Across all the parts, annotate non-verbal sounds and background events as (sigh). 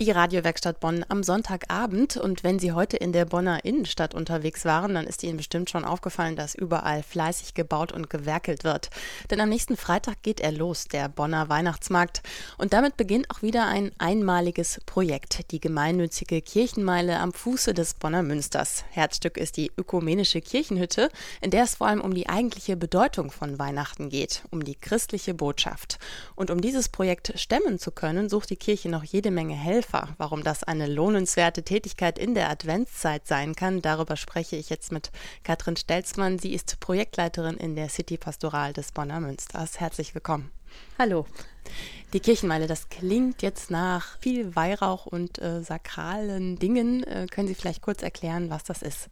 Die Radiowerkstatt Bonn am Sonntagabend. Und wenn Sie heute in der Bonner Innenstadt unterwegs waren, dann ist Ihnen bestimmt schon aufgefallen, dass überall fleißig gebaut und gewerkelt wird. Denn am nächsten Freitag geht er los, der Bonner Weihnachtsmarkt. Und damit beginnt auch wieder ein einmaliges Projekt, die gemeinnützige Kirchenmeile am Fuße des Bonner Münsters. Herzstück ist die ökumenische Kirchenhütte, in der es vor allem um die eigentliche Bedeutung von Weihnachten geht, um die christliche Botschaft. Und um dieses Projekt stemmen zu können, sucht die Kirche noch jede Menge Helfer Helfer. Warum das eine lohnenswerte Tätigkeit in der Adventszeit sein kann, darüber spreche ich jetzt mit Katrin Stelzmann. Sie ist Projektleiterin in der City Pastoral des Bonner Münsters. Herzlich willkommen. Hallo. Die Kirchenmeile, das klingt jetzt nach viel Weihrauch und äh, sakralen Dingen. Äh, können Sie vielleicht kurz erklären, was das ist?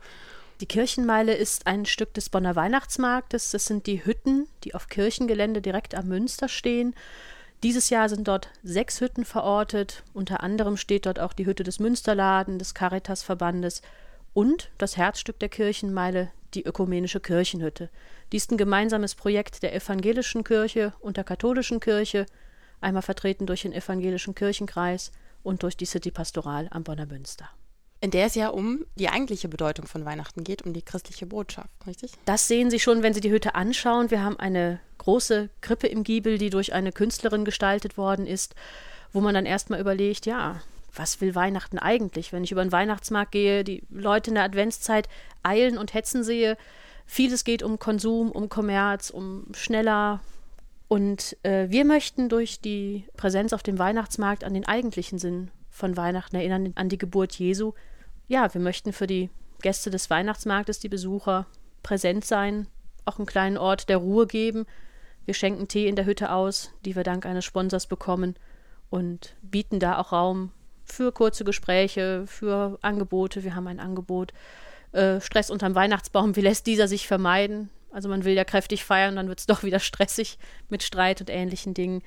Die Kirchenmeile ist ein Stück des Bonner Weihnachtsmarktes. Das sind die Hütten, die auf Kirchengelände direkt am Münster stehen. Dieses Jahr sind dort sechs Hütten verortet. Unter anderem steht dort auch die Hütte des Münsterladen, des Caritasverbandes und das Herzstück der Kirchenmeile, die ökumenische Kirchenhütte. Dies ist ein gemeinsames Projekt der evangelischen Kirche und der katholischen Kirche, einmal vertreten durch den evangelischen Kirchenkreis und durch die City Pastoral am Bonner Münster in der es ja um die eigentliche Bedeutung von Weihnachten geht, um die christliche Botschaft, richtig? Das sehen Sie schon, wenn Sie die Hütte anschauen. Wir haben eine große Krippe im Giebel, die durch eine Künstlerin gestaltet worden ist, wo man dann erstmal überlegt, ja, was will Weihnachten eigentlich? Wenn ich über den Weihnachtsmarkt gehe, die Leute in der Adventszeit eilen und hetzen sehe, vieles geht um Konsum, um Kommerz, um schneller. Und äh, wir möchten durch die Präsenz auf dem Weihnachtsmarkt an den eigentlichen Sinn von Weihnachten erinnern, an die Geburt Jesu. Ja, wir möchten für die Gäste des Weihnachtsmarktes, die Besucher, präsent sein, auch einen kleinen Ort der Ruhe geben. Wir schenken Tee in der Hütte aus, die wir dank eines Sponsors bekommen und bieten da auch Raum für kurze Gespräche, für Angebote. Wir haben ein Angebot. Äh, Stress unterm Weihnachtsbaum, wie lässt dieser sich vermeiden? Also man will ja kräftig feiern, dann wird es doch wieder (laughs) stressig mit Streit und ähnlichen Dingen.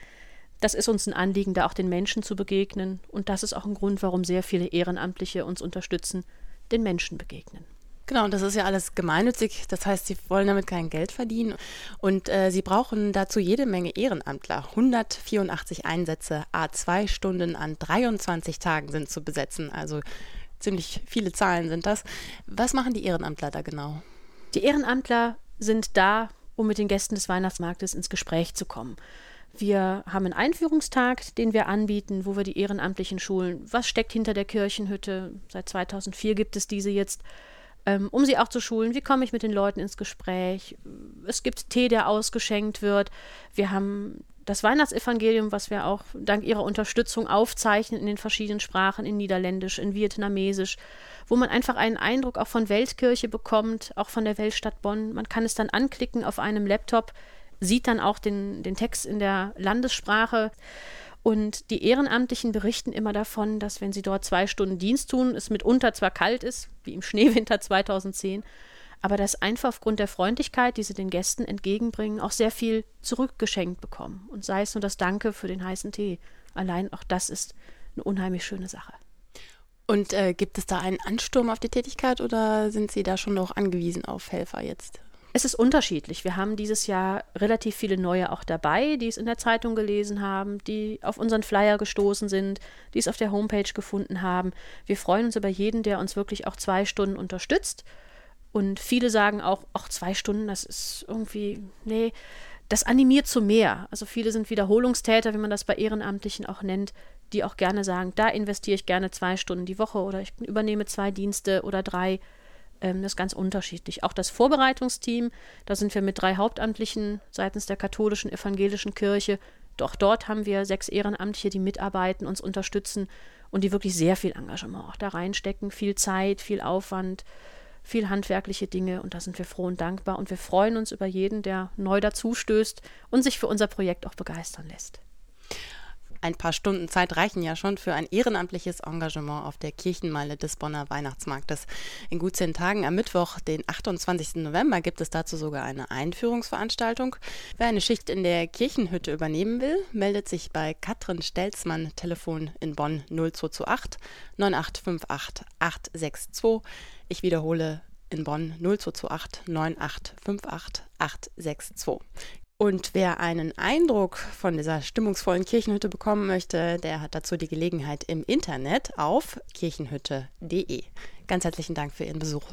Das ist uns ein Anliegen, da auch den Menschen zu begegnen. Und das ist auch ein Grund, warum sehr viele Ehrenamtliche uns unterstützen, den Menschen begegnen. Genau, und das ist ja alles gemeinnützig. Das heißt, sie wollen damit kein Geld verdienen. Und äh, sie brauchen dazu jede Menge Ehrenamtler. 184 Einsätze, A2 Stunden an 23 Tagen sind zu besetzen. Also ziemlich viele Zahlen sind das. Was machen die Ehrenamtler da genau? Die Ehrenamtler sind da, um mit den Gästen des Weihnachtsmarktes ins Gespräch zu kommen. Wir haben einen Einführungstag, den wir anbieten, wo wir die ehrenamtlichen Schulen, was steckt hinter der Kirchenhütte, seit 2004 gibt es diese jetzt, um sie auch zu schulen, wie komme ich mit den Leuten ins Gespräch. Es gibt Tee, der ausgeschenkt wird. Wir haben das Weihnachtsevangelium, was wir auch dank ihrer Unterstützung aufzeichnen in den verschiedenen Sprachen, in Niederländisch, in Vietnamesisch, wo man einfach einen Eindruck auch von Weltkirche bekommt, auch von der Weltstadt Bonn. Man kann es dann anklicken auf einem Laptop sieht dann auch den, den Text in der Landessprache. Und die Ehrenamtlichen berichten immer davon, dass wenn sie dort zwei Stunden Dienst tun, es mitunter zwar kalt ist, wie im (laughs) Schneewinter 2010, aber dass einfach aufgrund der Freundlichkeit, die sie den Gästen entgegenbringen, auch sehr viel zurückgeschenkt bekommen. Und sei es nur das Danke für den heißen Tee. Allein auch das ist eine unheimlich schöne Sache. Und äh, gibt es da einen Ansturm auf die Tätigkeit oder sind Sie da schon noch angewiesen auf Helfer jetzt? Es ist unterschiedlich. Wir haben dieses Jahr relativ viele neue auch dabei, die es in der Zeitung gelesen haben, die auf unseren Flyer gestoßen sind, die es auf der Homepage gefunden haben. Wir freuen uns über jeden, der uns wirklich auch zwei Stunden unterstützt. Und viele sagen auch, auch zwei Stunden, das ist irgendwie, nee, das animiert zu mehr. Also viele sind Wiederholungstäter, wie man das bei Ehrenamtlichen auch nennt, die auch gerne sagen, da investiere ich gerne zwei Stunden die Woche oder ich übernehme zwei Dienste oder drei ähm, das ist ganz unterschiedlich. Auch das Vorbereitungsteam, da sind wir mit drei Hauptamtlichen seitens der katholischen evangelischen Kirche. Doch dort haben wir sechs Ehrenamtliche, die mitarbeiten, uns unterstützen und die wirklich sehr viel Engagement auch da reinstecken, viel Zeit, viel Aufwand, viel handwerkliche Dinge und da sind wir froh und dankbar und wir freuen uns über jeden, der neu dazustößt und sich für unser Projekt auch begeistern lässt ein paar Stunden Zeit reichen ja schon für ein ehrenamtliches Engagement auf der Kirchenmeile des Bonner Weihnachtsmarktes. In gut zehn Tagen am Mittwoch, den 28. November, gibt es dazu sogar eine Einführungsveranstaltung. Wer eine Schicht in der Kirchenhütte übernehmen will, meldet sich bei Katrin Stelzmann, Telefon in Bonn 0228 9858 862. Ich wiederhole in Bonn 0228 9858 862. Und wer einen Eindruck von dieser stimmungsvollen Kirchenhütte bekommen möchte, der hat dazu die Gelegenheit im Internet auf kirchenhütte.de. Ganz herzlichen Dank für Ihren Besuch.